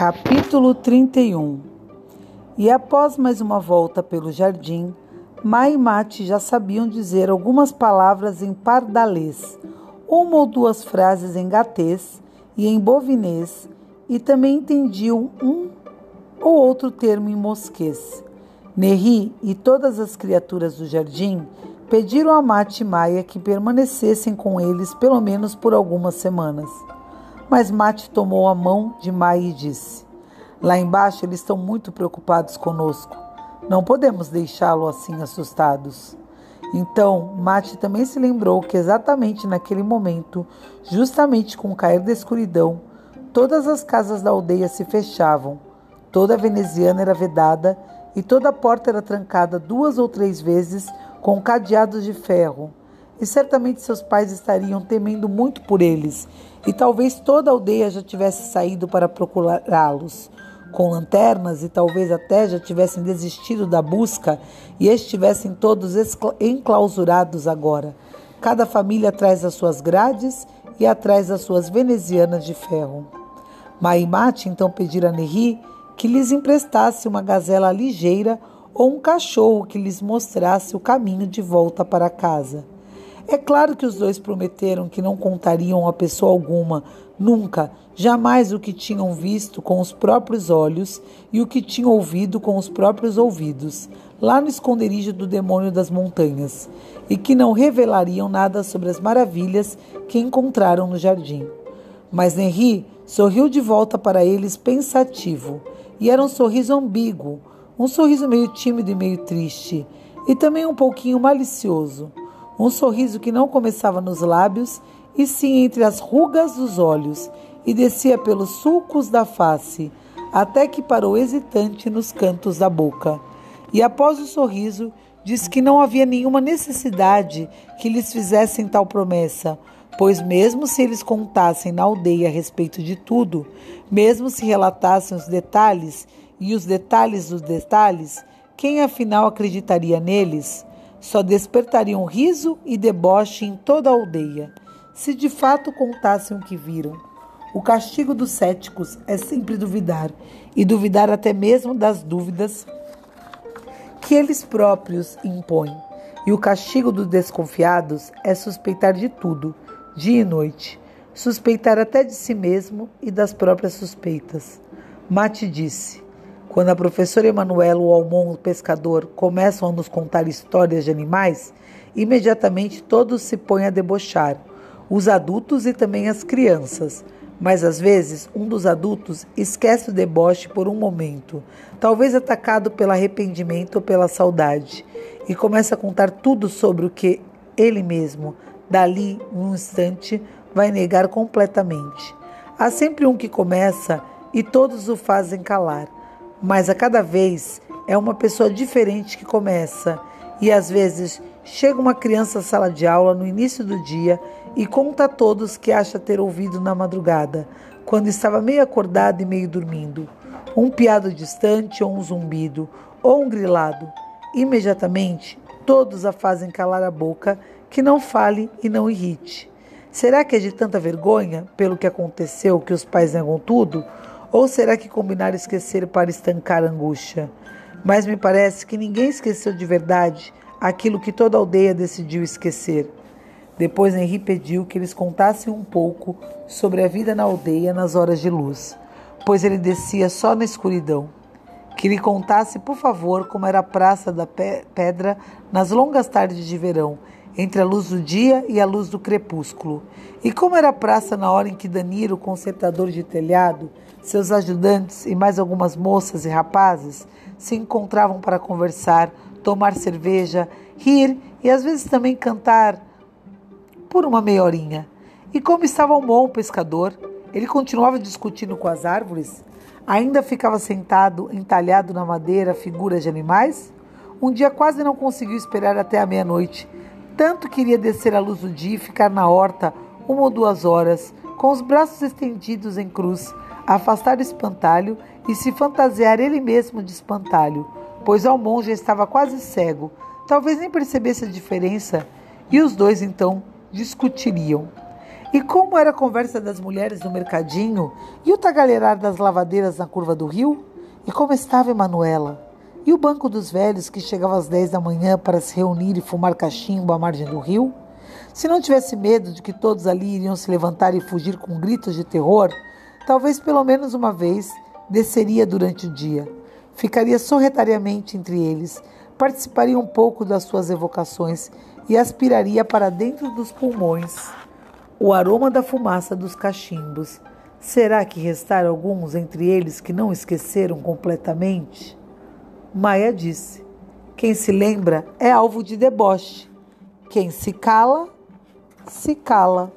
Capítulo 31 E após mais uma volta pelo jardim, Mai e Mate já sabiam dizer algumas palavras em pardalês, uma ou duas frases em gatês e em bovinês, e também entendiam um ou outro termo em mosquês. Nerri e todas as criaturas do jardim pediram a Mate e Maia que permanecessem com eles pelo menos por algumas semanas. Mas Mate tomou a mão de Mai e disse: Lá embaixo eles estão muito preocupados conosco. Não podemos deixá-lo assim assustados. Então, Mate também se lembrou que exatamente naquele momento, justamente com o cair da escuridão, todas as casas da aldeia se fechavam, toda a veneziana era vedada e toda a porta era trancada duas ou três vezes com cadeados de ferro e certamente seus pais estariam temendo muito por eles, e talvez toda a aldeia já tivesse saído para procurá-los com lanternas e talvez até já tivessem desistido da busca e estivessem todos enclausurados agora, cada família atrás das suas grades e atrás das suas venezianas de ferro. Maimate então pedira a Nerri que lhes emprestasse uma gazela ligeira ou um cachorro que lhes mostrasse o caminho de volta para casa. É claro que os dois prometeram que não contariam a pessoa alguma, nunca, jamais o que tinham visto com os próprios olhos e o que tinham ouvido com os próprios ouvidos, lá no esconderijo do demônio das montanhas, e que não revelariam nada sobre as maravilhas que encontraram no jardim. Mas Henri sorriu de volta para eles pensativo, e era um sorriso ambíguo, um sorriso meio tímido e meio triste, e também um pouquinho malicioso um sorriso que não começava nos lábios, e sim entre as rugas dos olhos, e descia pelos sulcos da face, até que parou hesitante nos cantos da boca. E após o sorriso, disse que não havia nenhuma necessidade que lhes fizessem tal promessa, pois mesmo se eles contassem na aldeia a respeito de tudo, mesmo se relatassem os detalhes e os detalhes dos detalhes, quem afinal acreditaria neles? Só despertariam riso e deboche em toda a aldeia, se de fato contassem o que viram. O castigo dos céticos é sempre duvidar, e duvidar até mesmo das dúvidas que eles próprios impõem. E o castigo dos desconfiados é suspeitar de tudo, dia e noite, suspeitar até de si mesmo e das próprias suspeitas. Mate disse: quando a professora Emanuela ou Almon, o pescador, começam a nos contar histórias de animais, imediatamente todos se põem a debochar, os adultos e também as crianças. Mas às vezes um dos adultos esquece o deboche por um momento, talvez atacado pelo arrependimento ou pela saudade, e começa a contar tudo sobre o que ele mesmo, dali, num instante, vai negar completamente. Há sempre um que começa e todos o fazem calar mas a cada vez é uma pessoa diferente que começa. E às vezes chega uma criança à sala de aula no início do dia e conta a todos que acha ter ouvido na madrugada, quando estava meio acordado e meio dormindo. Um piado distante ou um zumbido ou um grilado. Imediatamente todos a fazem calar a boca, que não fale e não irrite. Será que é de tanta vergonha pelo que aconteceu que os pais negam tudo? Ou será que combinaram esquecer para estancar a angústia? Mas me parece que ninguém esqueceu de verdade aquilo que toda a aldeia decidiu esquecer. Depois Henri pediu que eles contassem um pouco sobre a vida na aldeia nas horas de luz, pois ele descia só na escuridão. Que lhe contasse, por favor, como era a praça da pedra nas longas tardes de verão, entre a luz do dia e a luz do crepúsculo. E como era a praça na hora em que Danilo, consertador de telhado, seus ajudantes e mais algumas moças e rapazes se encontravam para conversar, tomar cerveja, rir e às vezes também cantar por uma meia horinha. E como estava um bom pescador, ele continuava discutindo com as árvores, ainda ficava sentado, entalhado na madeira, figuras de animais. Um dia quase não conseguiu esperar até a meia-noite. Tanto queria descer à luz do dia e ficar na horta uma ou duas horas, com os braços estendidos em cruz, afastar o espantalho e se fantasiar ele mesmo de espantalho, pois ao monge estava quase cego, talvez nem percebesse a diferença, e os dois então discutiriam. E como era a conversa das mulheres no mercadinho e o tagalherar das lavadeiras na curva do rio? E como estava Emanuela? E o banco dos velhos que chegava às 10 da manhã para se reunir e fumar cachimbo à margem do rio? Se não tivesse medo de que todos ali iriam se levantar e fugir com gritos de terror, talvez pelo menos uma vez desceria durante o dia. Ficaria sorretariamente entre eles, participaria um pouco das suas evocações e aspiraria para dentro dos pulmões o aroma da fumaça dos cachimbos. Será que restaram alguns entre eles que não esqueceram completamente? Maia disse: Quem se lembra é alvo de deboche. Quem se cala, se cala.